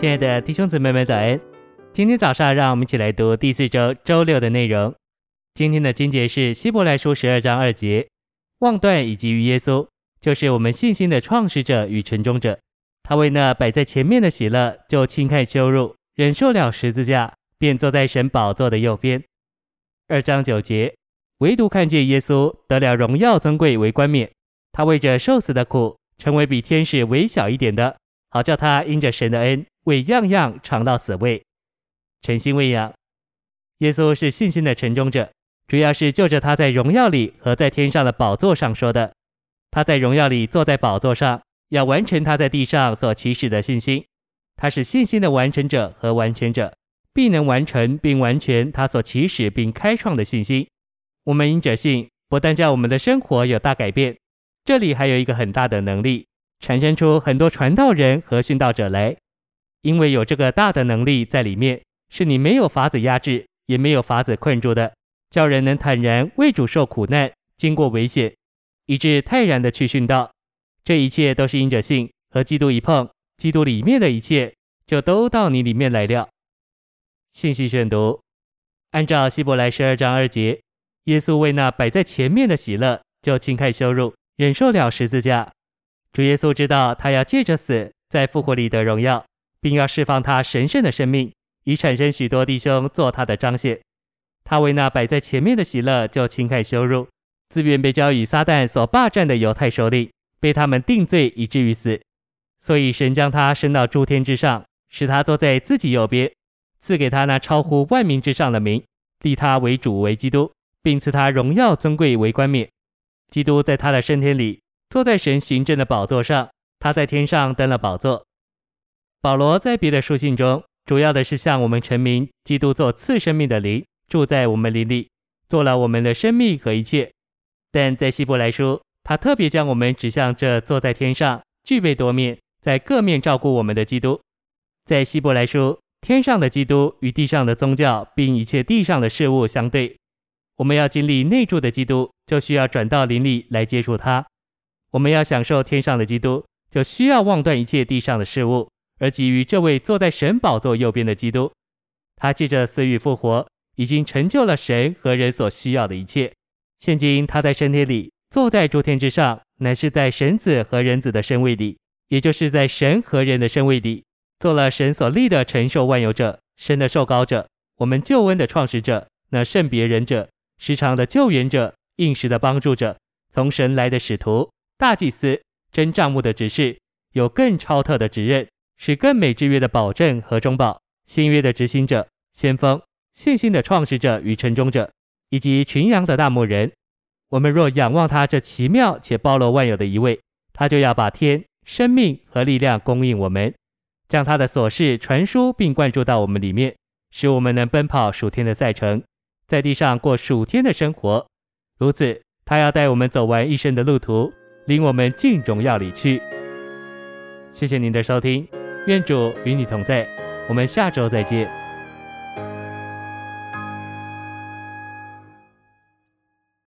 亲爱的弟兄姊妹们，早安！今天早上，让我们一起来读第四周周六的内容。今天的经节是希伯来书十二章二节：望断以及于耶稣，就是我们信心的创始者与成终者。他为那摆在前面的喜乐，就轻看羞辱，忍受了十字架，便坐在神宝座的右边。二章九节：唯独看见耶稣得了荣耀尊贵为冠冕，他为着受死的苦，成为比天使微小一点的，好叫他因着神的恩。为样样尝到死味，诚心喂养。耶稣是信心的承重者，主要是就着他在荣耀里和在天上的宝座上说的。他在荣耀里坐在宝座上，要完成他在地上所起始的信心。他是信心的完成者和完全者，必能完成并完全他所起始并开创的信心。我们因着信，不但叫我们的生活有大改变，这里还有一个很大的能力，产生出很多传道人和殉道者来。因为有这个大的能力在里面，是你没有法子压制，也没有法子困住的，叫人能坦然为主受苦难，经过危险，以致泰然的去殉道。这一切都是因着信，和基督一碰，基督里面的一切就都到你里面来了。信息选读：按照希伯来十二章二节，耶稣为那摆在前面的喜乐，就轻看羞辱，忍受了十字架。主耶稣知道他要借着死，在复活里得荣耀。并要释放他神圣的生命，以产生许多弟兄做他的彰显。他为那摆在前面的喜乐，就轻看羞辱，自愿被交与撒旦所霸占的犹太首领，被他们定罪以至于死。所以神将他升到诸天之上，使他坐在自己右边，赐给他那超乎万民之上的名，立他为主为基督，并赐他荣耀尊贵为冠冕。基督在他的升天里，坐在神行政的宝座上，他在天上登了宝座。保罗在别的书信中，主要的是向我们陈明，基督做次生命的灵住在我们灵里，做了我们的生命和一切。但在希伯来书，他特别将我们指向这坐在天上、具备多面、在各面照顾我们的基督。在希伯来书，天上的基督与地上的宗教并一切地上的事物相对。我们要经历内住的基督，就需要转到灵里来接触他；我们要享受天上的基督，就需要忘断一切地上的事物。而给予这位坐在神宝座右边的基督，他借着死与复活，已经成就了神和人所需要的一切。现今他在身体里，坐在诸天之上，乃是在神子和人子的身位里，也就是在神和人的身位里，做了神所立的承受万有者、神的受膏者、我们救恩的创始者、那圣别人者、时常的救援者、应时的帮助者、从神来的使徒、大祭司、真帐目的执事，有更超特的职任。是更美之约的保证和中保，新约的执行者、先锋、信心的创始者与成终者，以及群羊的大牧人。我们若仰望他这奇妙且包罗万有的一位，他就要把天、生命和力量供应我们，将他的琐事传输并灌注到我们里面，使我们能奔跑数天的赛程，在地上过数天的生活。如此，他要带我们走完一生的路途，领我们进荣耀里去。谢谢您的收听。愿主与你同在，我们下周再见。